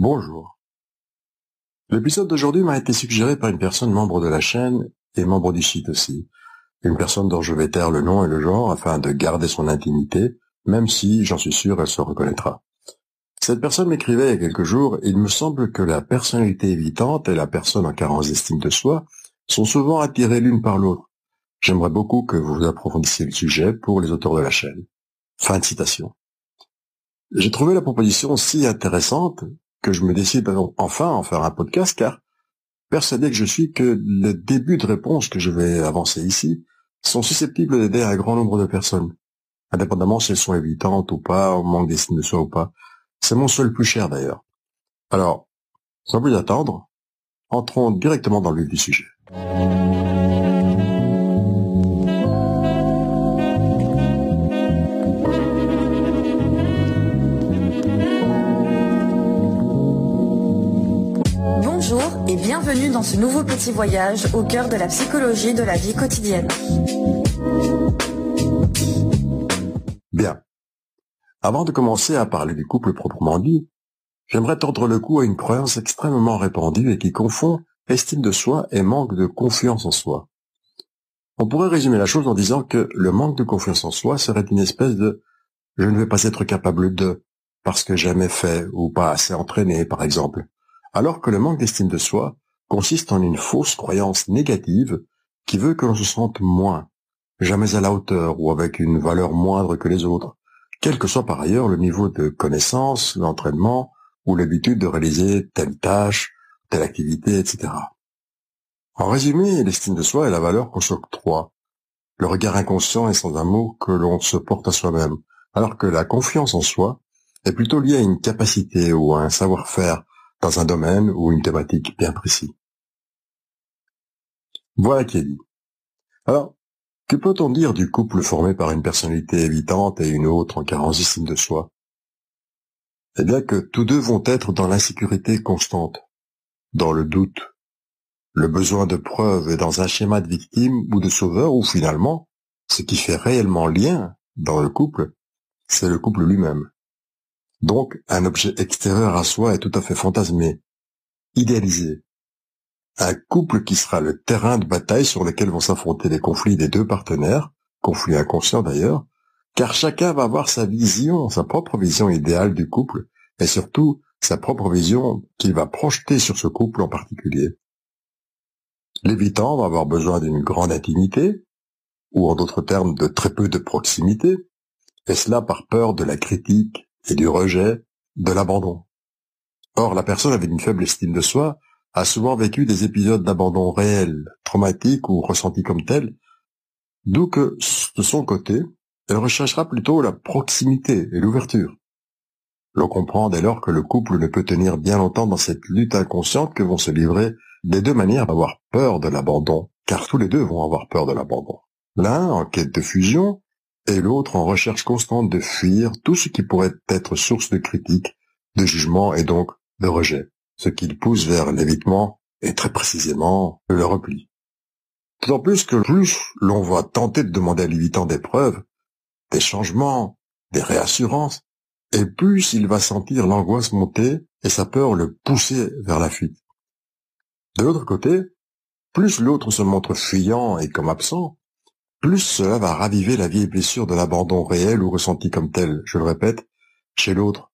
Bonjour. L'épisode d'aujourd'hui m'a été suggéré par une personne membre de la chaîne et membre du site aussi. Une personne dont je vais taire le nom et le genre afin de garder son intimité, même si, j'en suis sûr, elle se reconnaîtra. Cette personne m'écrivait il y a quelques jours, il me semble que la personnalité évitante et la personne en carence d'estime de soi sont souvent attirées l'une par l'autre. J'aimerais beaucoup que vous approfondissiez le sujet pour les auteurs de la chaîne. Fin de citation. J'ai trouvé la proposition si intéressante que je me décide enfin à en faire un podcast car persuadé que je suis que les débuts de réponse que je vais avancer ici sont susceptibles d'aider un grand nombre de personnes, indépendamment si elles sont évitantes ou pas, au manque d'estime de soi ou pas. C'est mon seul plus cher d'ailleurs. Alors, sans plus attendre, entrons directement dans le vif du sujet. Bienvenue dans ce nouveau petit voyage au cœur de la psychologie de la vie quotidienne. Bien. Avant de commencer à parler du couple proprement dit, j'aimerais tordre le cou à une croyance extrêmement répandue et qui confond estime de soi et manque de confiance en soi. On pourrait résumer la chose en disant que le manque de confiance en soi serait une espèce de je ne vais pas être capable de parce que jamais fait ou pas assez entraîné, par exemple alors que le manque d'estime de soi consiste en une fausse croyance négative qui veut que l'on se sente moins, jamais à la hauteur ou avec une valeur moindre que les autres, quel que soit par ailleurs le niveau de connaissance, l'entraînement ou l'habitude de réaliser telle tâche, telle activité, etc. En résumé, l'estime de soi est la valeur qu'on s'octroie, le regard inconscient et sans un mot que l'on se porte à soi-même, alors que la confiance en soi est plutôt liée à une capacité ou à un savoir-faire dans un domaine ou une thématique bien précis. Voilà qui est dit. Alors, que peut-on dire du couple formé par une personnalité évitante et une autre en carence de soi? Eh bien que tous deux vont être dans l'insécurité constante, dans le doute, le besoin de preuves et dans un schéma de victime ou de sauveur où finalement, ce qui fait réellement lien dans le couple, c'est le couple lui-même. Donc, un objet extérieur à soi est tout à fait fantasmé, idéalisé. Un couple qui sera le terrain de bataille sur lequel vont s'affronter les conflits des deux partenaires, conflits inconscients d'ailleurs, car chacun va avoir sa vision, sa propre vision idéale du couple, et surtout sa propre vision qu'il va projeter sur ce couple en particulier. L'évitant va avoir besoin d'une grande intimité, ou en d'autres termes de très peu de proximité, et cela par peur de la critique, et du rejet, de l'abandon. Or, la personne avec une faible estime de soi a souvent vécu des épisodes d'abandon réels, traumatiques ou ressentis comme tels, d'où que, de son côté, elle recherchera plutôt la proximité et l'ouverture. L'on comprend dès lors que le couple ne peut tenir bien longtemps dans cette lutte inconsciente que vont se livrer des deux manières d'avoir peur de l'abandon, car tous les deux vont avoir peur de l'abandon. L'un en quête de fusion, et l'autre en recherche constante de fuir tout ce qui pourrait être source de critique, de jugement et donc de rejet, ce qui pousse vers l'évitement et très précisément le repli. D'autant plus que plus l'on va tenter de demander à l'évitant des preuves, des changements, des réassurances, et plus il va sentir l'angoisse monter et sa peur le pousser vers la fuite. De l'autre côté, plus l'autre se montre fuyant et comme absent, plus cela va raviver la vieille blessure de l'abandon réel ou ressenti comme tel, je le répète, chez l'autre,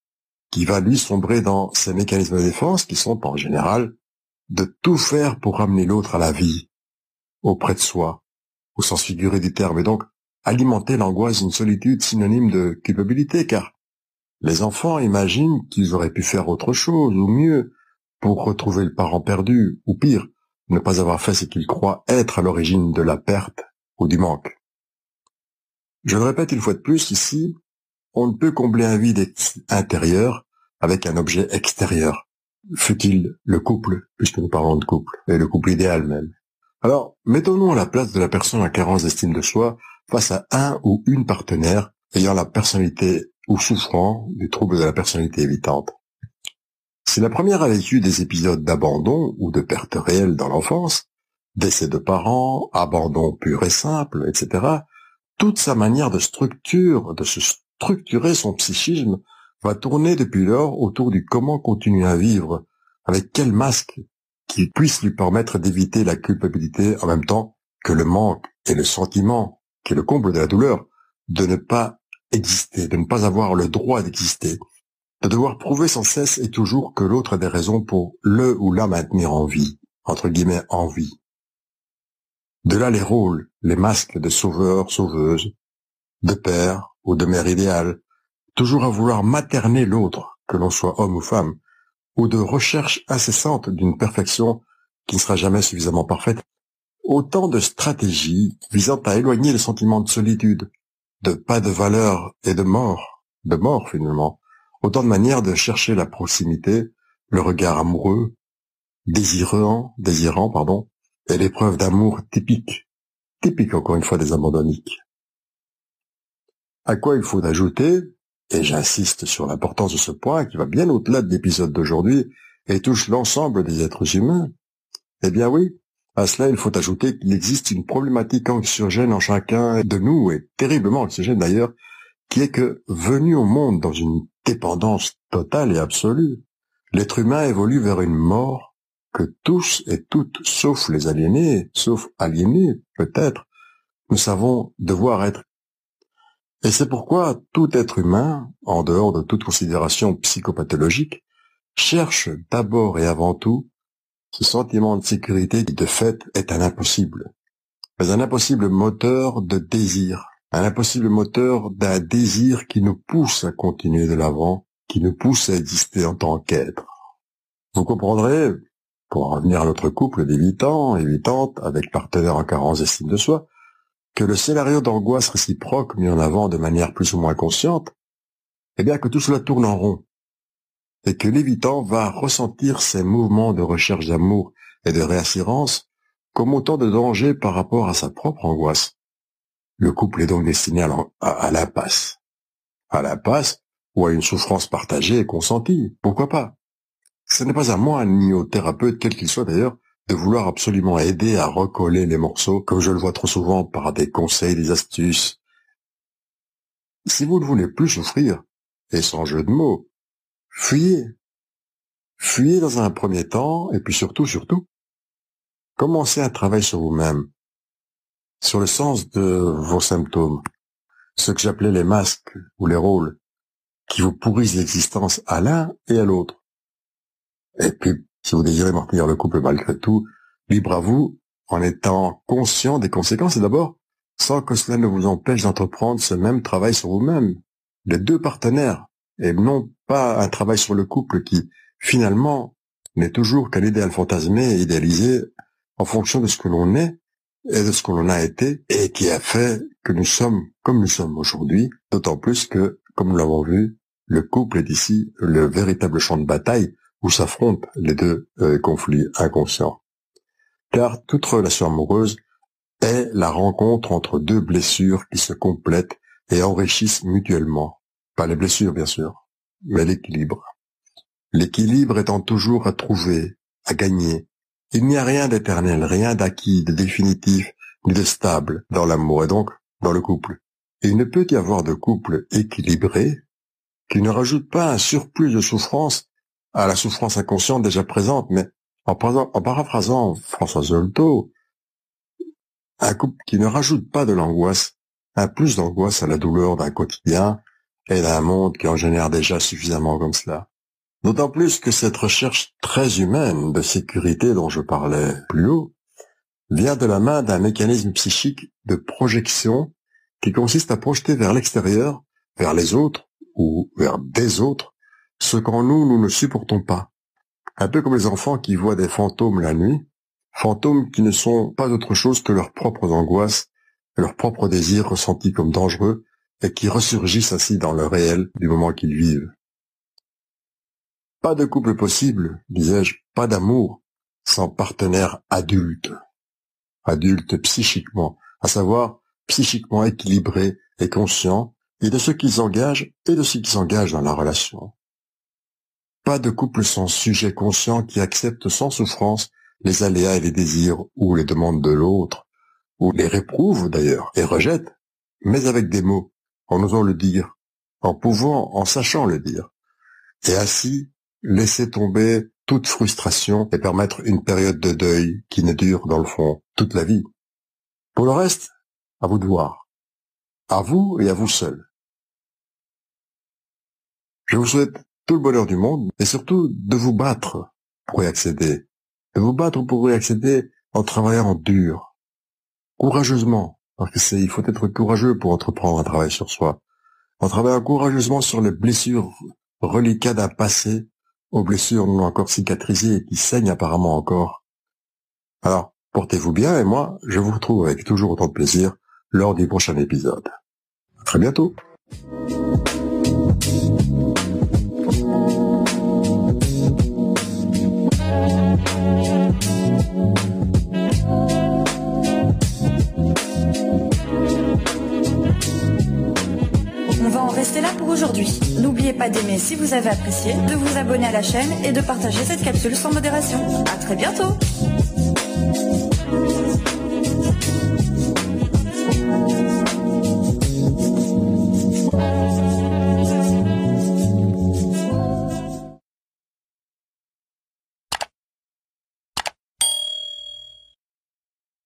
qui va lui sombrer dans ses mécanismes de défense qui sont en général de tout faire pour ramener l'autre à la vie, auprès de soi, au sens figuré du terme, et donc alimenter l'angoisse d'une solitude synonyme de culpabilité, car les enfants imaginent qu'ils auraient pu faire autre chose ou mieux pour retrouver le parent perdu, ou pire, ne pas avoir fait ce qu'ils croient être à l'origine de la perte ou du manque. Je le répète une fois de plus ici, on ne peut combler un vide intérieur avec un objet extérieur, fut-il le couple, puisque nous parlons de couple, et le couple idéal même. Alors, mettons-nous à la place de la personne à carence d'estime de soi face à un ou une partenaire ayant la personnalité ou souffrant du trouble de la personnalité évitante. Si la première a vécu des épisodes d'abandon ou de perte réelle dans l'enfance, décès de parents, abandon pur et simple, etc., toute sa manière de structure, de se structurer son psychisme va tourner depuis lors autour du comment continuer à vivre, avec quel masque qui puisse lui permettre d'éviter la culpabilité en même temps que le manque et le sentiment, qui est le comble de la douleur, de ne pas exister, de ne pas avoir le droit d'exister, de devoir prouver sans cesse et toujours que l'autre a des raisons pour le ou la maintenir en vie, entre guillemets en vie. De là les rôles, les masques de sauveur, sauveuse, de père ou de mère idéale, toujours à vouloir materner l'autre, que l'on soit homme ou femme, ou de recherche incessante d'une perfection qui ne sera jamais suffisamment parfaite, autant de stratégies visant à éloigner le sentiment de solitude, de pas de valeur et de mort, de mort finalement, autant de manières de chercher la proximité, le regard amoureux, désirant, désirant, pardon, et l'épreuve d'amour typique, typique encore une fois des abandonniques. À quoi il faut ajouter, et j'insiste sur l'importance de ce point qui va bien au-delà de l'épisode d'aujourd'hui et touche l'ensemble des êtres humains, eh bien oui, à cela il faut ajouter qu'il existe une problématique anxiogène en chacun de nous, et terriblement anxiogène d'ailleurs, qui est que, venu au monde dans une dépendance totale et absolue, l'être humain évolue vers une mort que tous et toutes, sauf les aliénés, sauf aliénés peut-être, nous savons devoir être. Et c'est pourquoi tout être humain, en dehors de toute considération psychopathologique, cherche d'abord et avant tout ce sentiment de sécurité qui de fait est un impossible, mais un impossible moteur de désir, un impossible moteur d'un désir qui nous pousse à continuer de l'avant, qui nous pousse à exister en tant qu'être. Vous comprendrez, pour revenir à notre couple d'évitants, évitantes, avec partenaires en carence d'estime de soi, que le scénario d'angoisse réciproque mis en avant de manière plus ou moins consciente, eh bien que tout cela tourne en rond, et que l'évitant va ressentir ces mouvements de recherche d'amour et de réassurance comme autant de dangers par rapport à sa propre angoisse. Le couple est donc destiné à l'impasse. À l'impasse ou à une souffrance partagée et consentie, pourquoi pas Ce n'est pas à moi, ni au thérapeute, quel qu'il soit d'ailleurs, de vouloir absolument aider à recoller les morceaux, comme je le vois trop souvent par des conseils, des astuces. Si vous ne voulez plus souffrir, et sans jeu de mots, fuyez. Fuyez dans un premier temps, et puis surtout, surtout, commencez un travail sur vous-même, sur le sens de vos symptômes, ce que j'appelais les masques ou les rôles, qui vous pourrissent l'existence à l'un et à l'autre. Et puis, si vous désirez maintenir le couple malgré tout, libre à vous, en étant conscient des conséquences et d'abord, sans que cela ne vous empêche d'entreprendre ce même travail sur vous-même, les deux partenaires, et non pas un travail sur le couple qui, finalement, n'est toujours qu'un idéal fantasmé idéalisé en fonction de ce que l'on est et de ce que l'on a été et qui a fait que nous sommes comme nous sommes aujourd'hui, d'autant plus que, comme nous l'avons vu, le couple est ici le véritable champ de bataille où s'affrontent les deux euh, conflits inconscients. Car toute relation amoureuse est la rencontre entre deux blessures qui se complètent et enrichissent mutuellement. Pas les blessures, bien sûr, mais l'équilibre. L'équilibre étant toujours à trouver, à gagner. Il n'y a rien d'éternel, rien d'acquis, de définitif, ni de stable dans l'amour et donc dans le couple. Il ne peut y avoir de couple équilibré qui ne rajoute pas un surplus de souffrance à la souffrance inconsciente déjà présente, mais en, paraphrasant François Zolto, un couple qui ne rajoute pas de l'angoisse, un plus d'angoisse à la douleur d'un quotidien et d'un monde qui en génère déjà suffisamment comme cela. D'autant plus que cette recherche très humaine de sécurité dont je parlais plus haut vient de la main d'un mécanisme psychique de projection qui consiste à projeter vers l'extérieur, vers les autres ou vers des autres, ce qu'en nous, nous ne supportons pas. Un peu comme les enfants qui voient des fantômes la nuit, fantômes qui ne sont pas autre chose que leurs propres angoisses, leurs propres désirs ressentis comme dangereux, et qui ressurgissent ainsi dans le réel du moment qu'ils vivent. Pas de couple possible, disais-je, pas d'amour, sans partenaire adulte. Adulte psychiquement, à savoir psychiquement équilibré et conscient, et de ce qu'ils engagent et de ce qui s'engage dans la relation. Pas de couple sans sujet conscient qui accepte sans souffrance les aléas et les désirs ou les demandes de l'autre, ou les réprouve d'ailleurs et rejette, mais avec des mots, en osant le dire, en pouvant, en sachant le dire, et ainsi laisser tomber toute frustration et permettre une période de deuil qui ne dure dans le fond toute la vie. Pour le reste, à vous de voir. À vous et à vous seul. Je vous souhaite tout le bonheur du monde et surtout de vous battre pour y accéder. De vous battre pour y accéder en travaillant dur, courageusement, parce que c'est, il faut être courageux pour entreprendre un travail sur soi, en travaillant courageusement sur les blessures reliquats d'un passé aux blessures non encore cicatrisées et qui saignent apparemment encore. Alors, portez-vous bien et moi, je vous retrouve avec toujours autant de plaisir lors du prochain épisode. À très bientôt. D'aimer si vous avez apprécié, de vous abonner à la chaîne et de partager cette capsule sans modération. À très bientôt